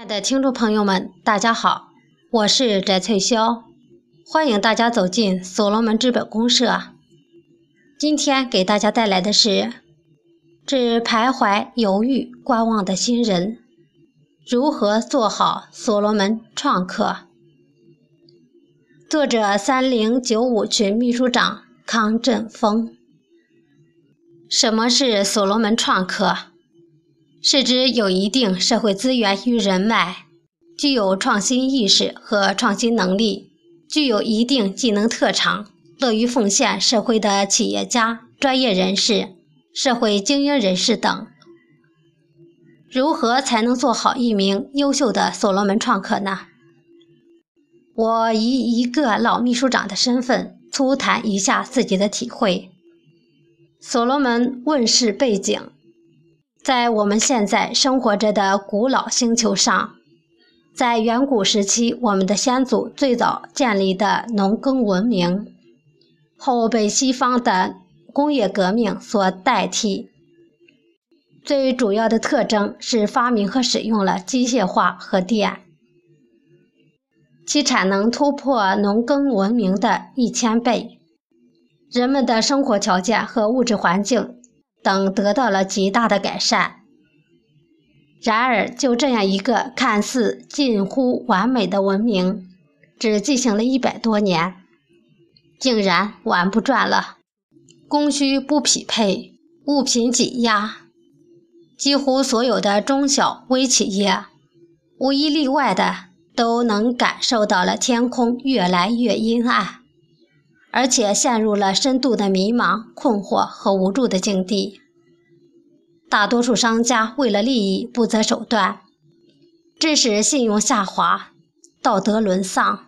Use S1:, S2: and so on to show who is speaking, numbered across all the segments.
S1: 亲爱的听众朋友们，大家好，我是翟翠霄，欢迎大家走进所罗门资本公社。今天给大家带来的是：致徘徊、犹豫、观望的新人，如何做好所罗门创客？作者：三零九五群秘书长康振峰。什么是所罗门创客？是指有一定社会资源与人脉，具有创新意识和创新能力，具有一定技能特长，乐于奉献社会的企业家、专业人士、社会精英人士等。如何才能做好一名优秀的所罗门创客呢？我以一个老秘书长的身份，粗谈一下自己的体会。所罗门问世背景。在我们现在生活着的古老星球上，在远古时期，我们的先祖最早建立的农耕文明，后被西方的工业革命所代替。最主要的特征是发明和使用了机械化和电，其产能突破农耕文明的一千倍，人们的生活条件和物质环境。等得到了极大的改善。然而，就这样一个看似近乎完美的文明，只进行了一百多年，竟然玩不转了。供需不匹配，物品挤压，几乎所有的中小微企业，无一例外的都能感受到了天空越来越阴暗。而且陷入了深度的迷茫、困惑和无助的境地。大多数商家为了利益不择手段，致使信用下滑、道德沦丧。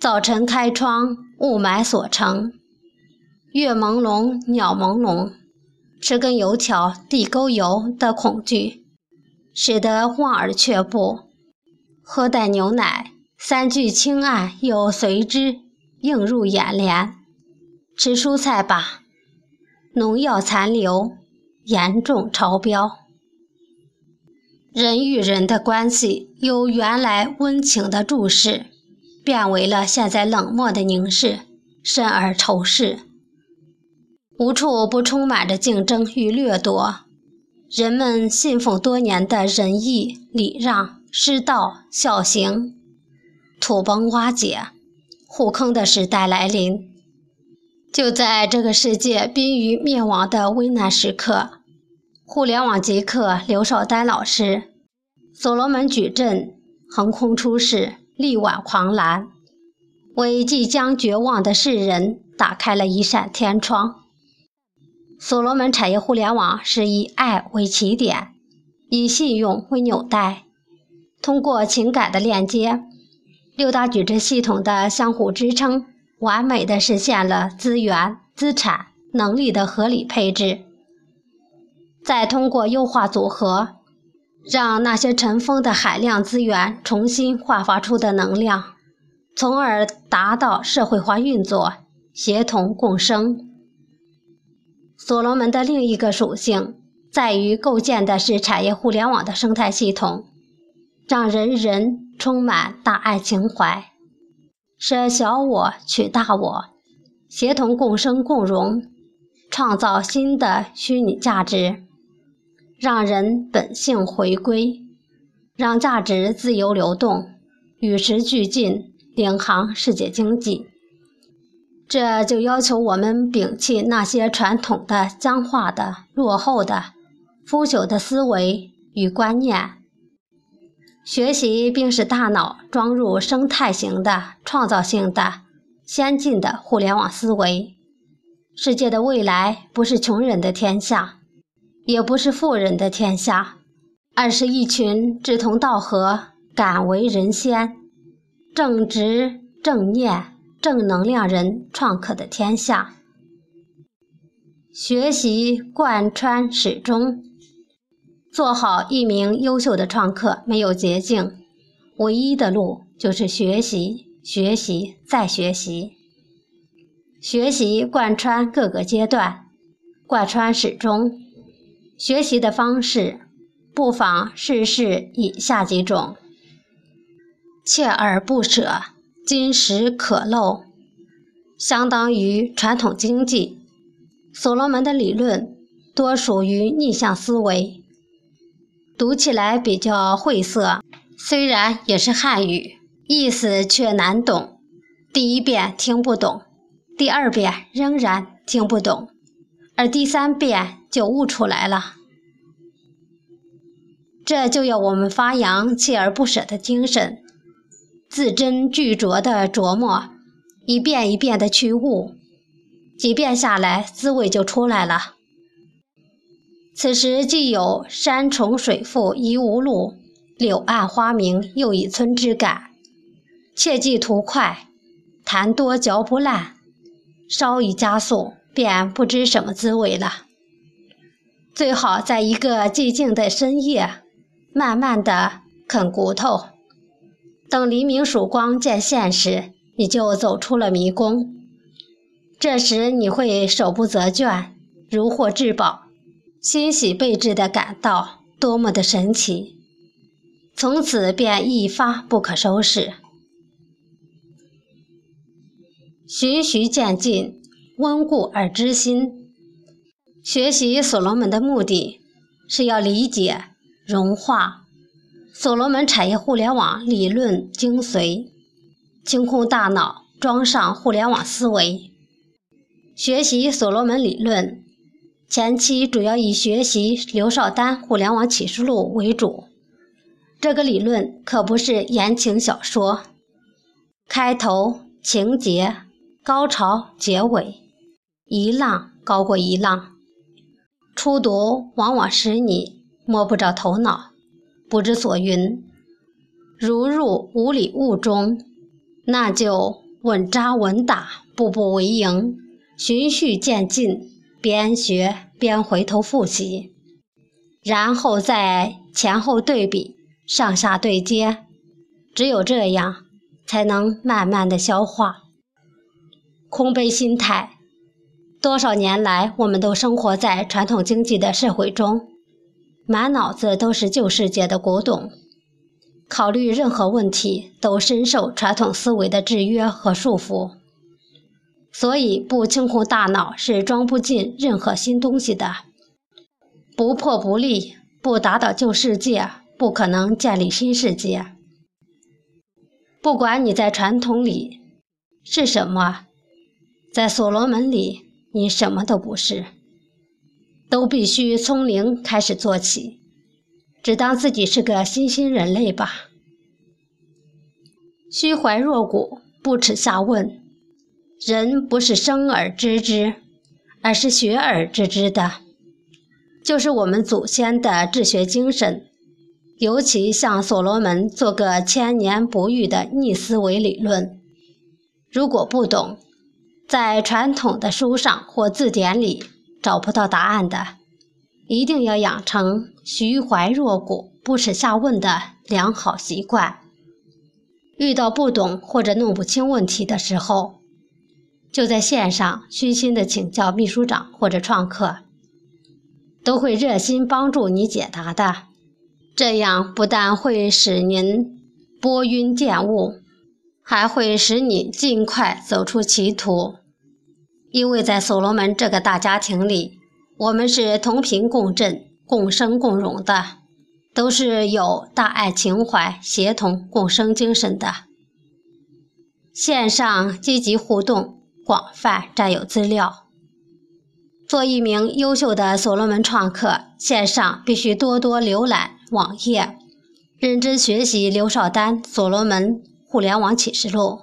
S1: 早晨开窗，雾霾锁城，月朦胧，鸟朦胧，吃根油条，地沟油的恐惧，使得望而却步。喝袋牛奶，三聚氰胺又随之。映入眼帘，吃蔬菜吧，农药残留严重超标。人与人的关系由原来温情的注视，变为了现在冷漠的凝视，甚而仇视。无处不充满着竞争与掠夺，人们信奉多年的仁义礼让、师道孝行，土崩瓦解。互坑的时代来临，就在这个世界濒于灭亡的危难时刻，互联网极客刘少丹老师，所罗门矩阵横空出世，力挽狂澜，为即将绝望的世人打开了一扇天窗。所罗门产业互联网是以爱为起点，以信用为纽带，通过情感的链接。六大矩阵系统的相互支撑，完美的实现了资源、资产、能力的合理配置。再通过优化组合，让那些尘封的海量资源重新焕发出的能量，从而达到社会化运作、协同共生。所罗门的另一个属性在于构建的是产业互联网的生态系统，让人人。充满大爱情怀，舍小我取大我，协同共生共荣，创造新的虚拟价值，让人本性回归，让价值自由流动，与时俱进，领航世界经济。这就要求我们摒弃那些传统的、僵化的、落后的、腐朽的思维与观念。学习并使大脑装入生态型的、创造性的、先进的互联网思维。世界的未来不是穷人的天下，也不是富人的天下，而是一群志同道合、敢为人先、正直、正念、正能量人创客的天下。学习贯穿始终。做好一名优秀的创客没有捷径，唯一的路就是学习、学习再学习。学习贯穿各个阶段，贯穿始终。学习的方式不妨试试以下几种：锲而不舍，金石可镂，相当于传统经济。所罗门的理论多属于逆向思维，读起来比较晦涩，虽然也是汉语，意思却难懂。第一遍听不懂，第二遍仍然听不懂，而第三遍就悟出来了。这就要我们发扬锲而不舍的精神，字斟句酌的琢磨，一遍一遍的去悟。几遍下来，滋味就出来了。此时既有山重水复疑无路，柳暗花明又一村之感。切记图快，谈多嚼不烂，稍一加速，便不知什么滋味了。最好在一个寂静的深夜，慢慢的啃骨头，等黎明曙光渐现时，你就走出了迷宫。这时你会手不择卷，如获至宝，欣喜备至地感到多么的神奇，从此便一发不可收拾。循序渐进，温故而知新。学习所罗门的目的是要理解、融化所罗门产业互联网理论精髓，清空大脑，装上互联网思维。学习所罗门理论，前期主要以学习刘少丹互联网启示录为主。这个理论可不是言情小说，开头、情节、高潮、结尾，一浪高过一浪。初读往往使你摸不着头脑，不知所云，如入无里雾中。那就稳扎稳打，步步为营。循序渐进，边学边回头复习，然后再前后对比、上下对接，只有这样，才能慢慢的消化。空杯心态，多少年来，我们都生活在传统经济的社会中，满脑子都是旧世界的古董，考虑任何问题都深受传统思维的制约和束缚。所以，不清空大脑是装不进任何新东西的。不破不立，不打倒旧世界，不可能建立新世界。不管你在传统里是什么，在所罗门里你什么都不是，都必须从零开始做起，只当自己是个新兴人类吧。虚怀若谷，不耻下问。人不是生而知之，而是学而知之的，就是我们祖先的治学精神。尤其像所罗门做个千年不遇的逆思维理论，如果不懂，在传统的书上或字典里找不到答案的，一定要养成虚怀若谷、不耻下问的良好习惯。遇到不懂或者弄不清问题的时候，就在线上虚心的请教秘书长或者创客，都会热心帮助你解答的。这样不但会使您拨云见雾，还会使你尽快走出歧途。因为在所罗门这个大家庭里，我们是同频共振、共生共荣的，都是有大爱情怀、协同共生精神的。线上积极互动。广泛占有资料，做一名优秀的所罗门创客，线上必须多多浏览网页，认真学习刘少丹所罗门互联网启示录、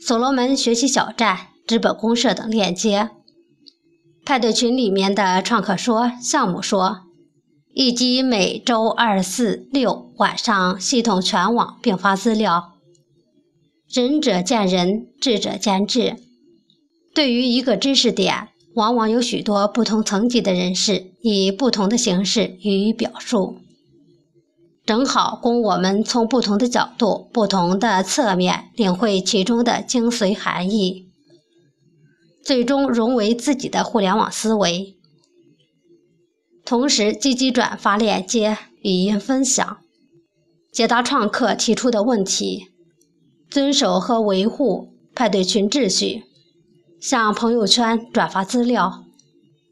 S1: 所罗门学习小站、资本公社等链接。派对群里面的创客说项目说，以及每周二、四、六晚上系统全网并发资料。仁者见仁，智者见智。对于一个知识点，往往有许多不同层级的人士以不同的形式予以表述，正好供我们从不同的角度、不同的侧面领会其中的精髓含义，最终融为自己的互联网思维。同时积极转发链接、语音分享，解答创客提出的问题，遵守和维护派对群秩序，向朋友圈转发资料，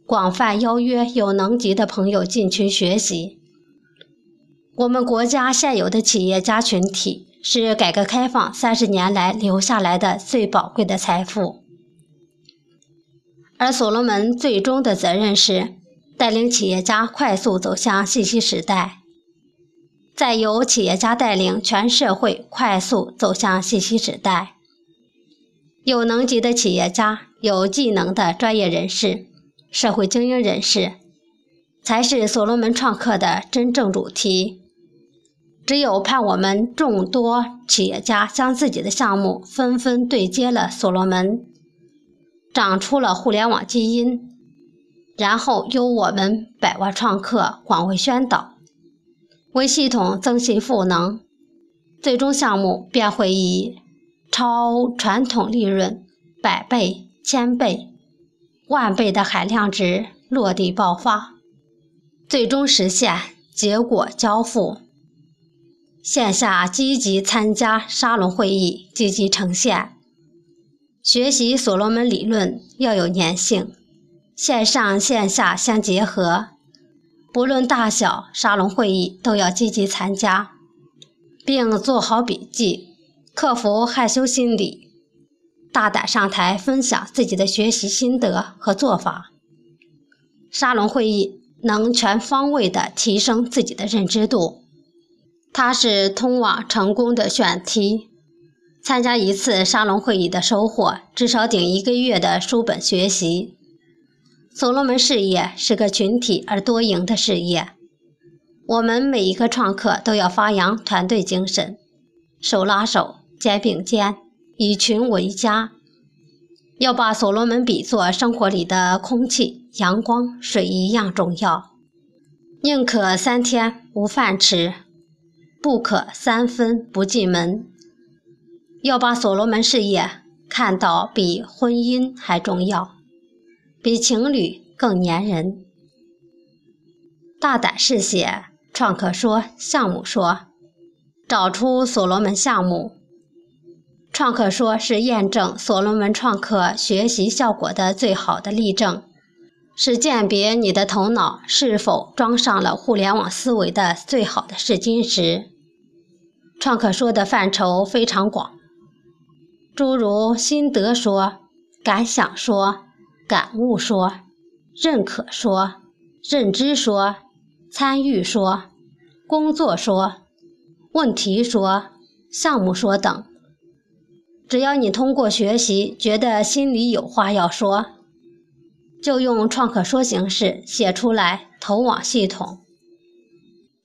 S1: 广泛邀约有能级的朋友进群学习。我们国家现有的企业家群体是改革开放三十年来留下来的最宝贵的财富，而所罗门最终的责任是带领企业家快速走向信息时代，再由企业家带领全社会快速走向信息时代。有能级的企业家、有技能的专业人士、社会精英人士，才是所罗门创客的真正主题。只有盼我们众多企业家将自己的项目纷纷对接了所罗门，长出了互联网基因，然后由我们百万创客广为宣导，为系统增信赋能，最终项目便会以超传统利润百倍、千倍、万倍的海量值落地爆发，最终实现结果交付。线下积极参加沙龙会议，积极呈现。学习所罗门理论要有粘性，线上线下相结合。不论大小沙龙会议都要积极参加，并做好笔记，克服害羞心理，大胆上台分享自己的学习心得和做法。沙龙会议能全方位地提升自己的认知度。它是通往成功的选题。参加一次沙龙会议的收获，至少顶一个月的书本学习。所罗门事业是个群体而多赢的事业。我们每一个创客都要发扬团队精神，手拉手，肩并肩，以群为家。要把所罗门比作生活里的空气、阳光、水一样重要。宁可三天无饭吃。不可三分不进门，要把所罗门事业看到比婚姻还重要，比情侣更粘人。大胆试写，创客说，项目说，找出所罗门项目。创客说是验证所罗门创客学习效果的最好的例证，是鉴别你的头脑是否装上了互联网思维的最好的试金石。创客说的范畴非常广，诸如心得说、感想说、感悟说、认可说、认知说、参与说、工作说、问题说、项目说等。只要你通过学习觉得心里有话要说，就用创客说形式写出来投往系统。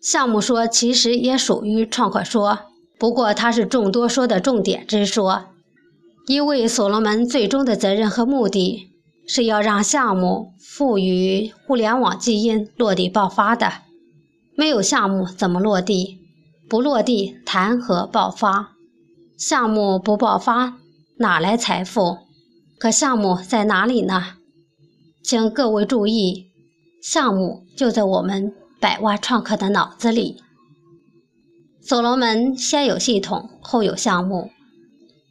S1: 项目说其实也属于创客说。不过，它是众多说的重点之说，因为所罗门最终的责任和目的是要让项目赋予互联网基因落地爆发的。没有项目怎么落地？不落地谈何爆发？项目不爆发，哪来财富？可项目在哪里呢？请各位注意，项目就在我们百万创客的脑子里。所罗门先有系统，后有项目，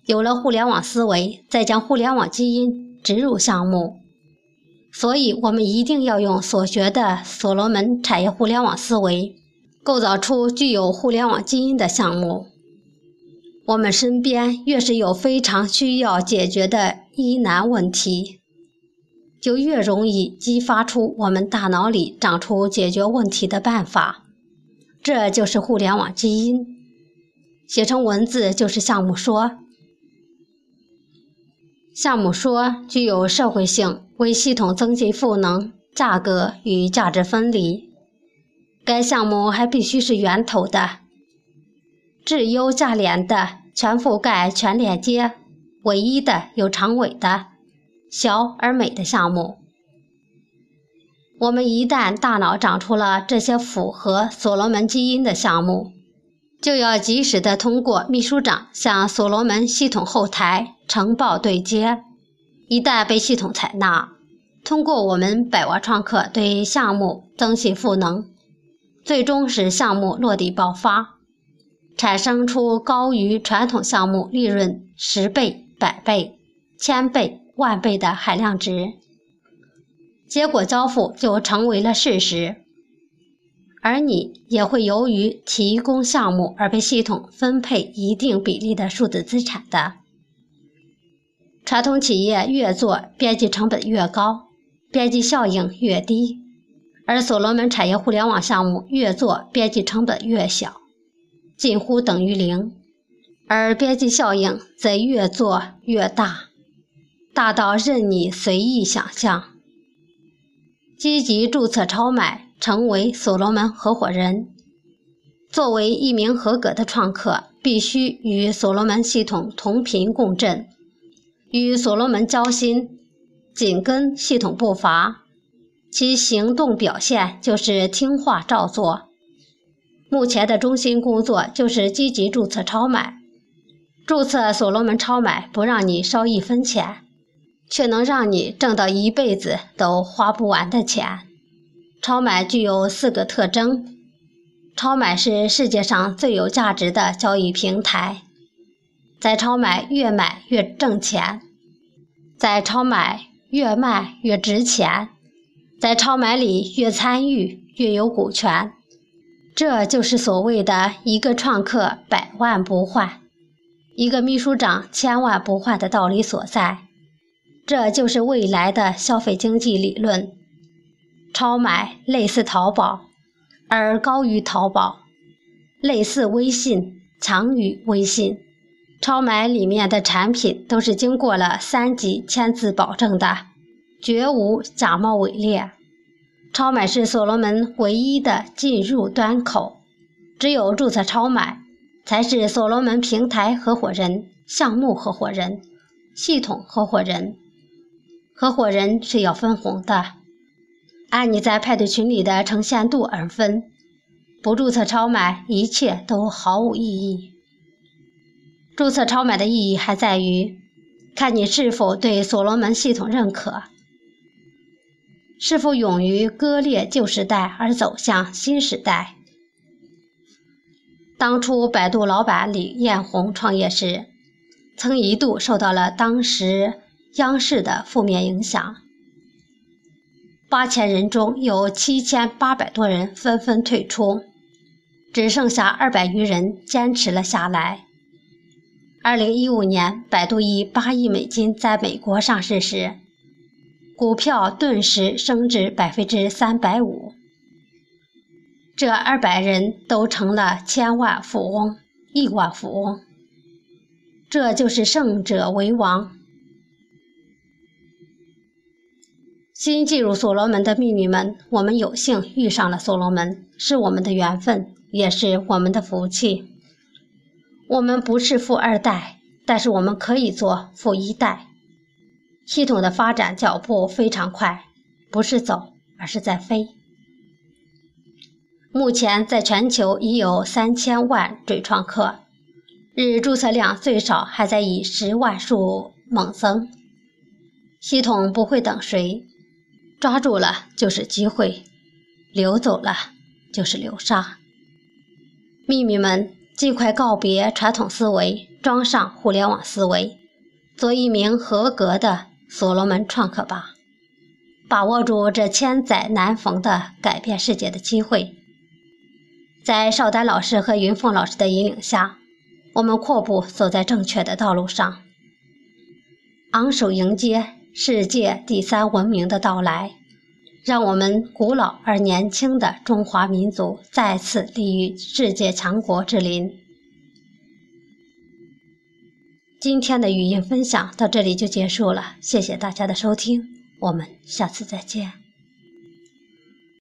S1: 有了互联网思维，再将互联网基因植入项目。所以，我们一定要用所学的所罗门产业互联网思维，构造出具有互联网基因的项目。我们身边越是有非常需要解决的疑难问题，就越容易激发出我们大脑里长出解决问题的办法。这就是互联网基因，写成文字就是项目说。项目说具有社会性，为系统增进赋能，价格与价值分离。该项目还必须是源头的、质优价廉的、全覆盖、全链接、唯一的、有长尾的、小而美的项目。我们一旦大脑长出了这些符合所罗门基因的项目，就要及时的通过秘书长向所罗门系统后台呈报对接。一旦被系统采纳，通过我们百万创客对项目增信赋能，最终使项目落地爆发，产生出高于传统项目利润十倍、百倍、千倍、万倍的海量值，结果交付就成为了事实。而你也会由于提供项目而被系统分配一定比例的数字资产的。传统企业越做边际成本越高。边际效应越低，而所罗门产业互联网项目越做边际成本越小，近乎等于零，而边际效应则越做越大，大到任你随意想象。积极注册超买，成为所罗门合伙人。作为一名合格的创客，必须与所罗门系统同频共振，与所罗门交心。紧跟系统步伐，其行动表现就是听话照做。目前的中心工作就是积极注册超买，注册所罗门超买不让你烧一分钱，却能让你挣到一辈子都花不完的钱。超买具有四个特征：超买是世界上最有价值的交易平台，在超买越买越挣钱，在超买。越卖越值钱，在超买里越参与越有股权，这就是所谓的一个创客百万不换，一个秘书长千万不换的道理所在。这就是未来的消费经济理论。超买类似淘宝，而高于淘宝；类似微信，强于微信。超买里面的产品都是经过了三级签字保证的，绝无假冒伪劣。超买是所罗门唯一的进入端口，只有注册超买，才是所罗门平台合伙人、项目合伙人、系统合伙人。合伙人是要分红的，按你在派对群里的呈现度而分。不注册超买，一切都毫无意义。注册超买的意义还在于，看你是否对所罗门系统认可，是否勇于割裂旧时代而走向新时代。当初百度老板李彦宏创业时，曾一度受到了当时央视的负面影响，八千人中有七千八百多人纷纷退出，只剩下二百余人坚持了下来。二零一五年，百度以八亿美金在美国上市时，股票顿时升至百分之三百五。这二百人都成了千万富翁、亿万富翁。这就是胜者为王。新进入所罗门的秘密们，我们有幸遇上了所罗门，是我们的缘分，也是我们的福气。我们不是富二代，但是我们可以做富一代。系统的发展脚步非常快，不是走，而是在飞。目前在全球已有三千万准创客，日注册量最少还在以十万数猛增。系统不会等谁，抓住了就是机会，流走了就是流沙。秘密们。尽快告别传统思维，装上互联网思维，做一名合格的所罗门创客吧！把握住这千载难逢的改变世界的机会。在邵丹老师和云凤老师的引领下，我们阔步走在正确的道路上，昂首迎接世界第三文明的到来。让我们古老而年轻的中华民族再次立于世界强国之林。今天的语音分享到这里就结束了，谢谢大家的收听，我们下次再见。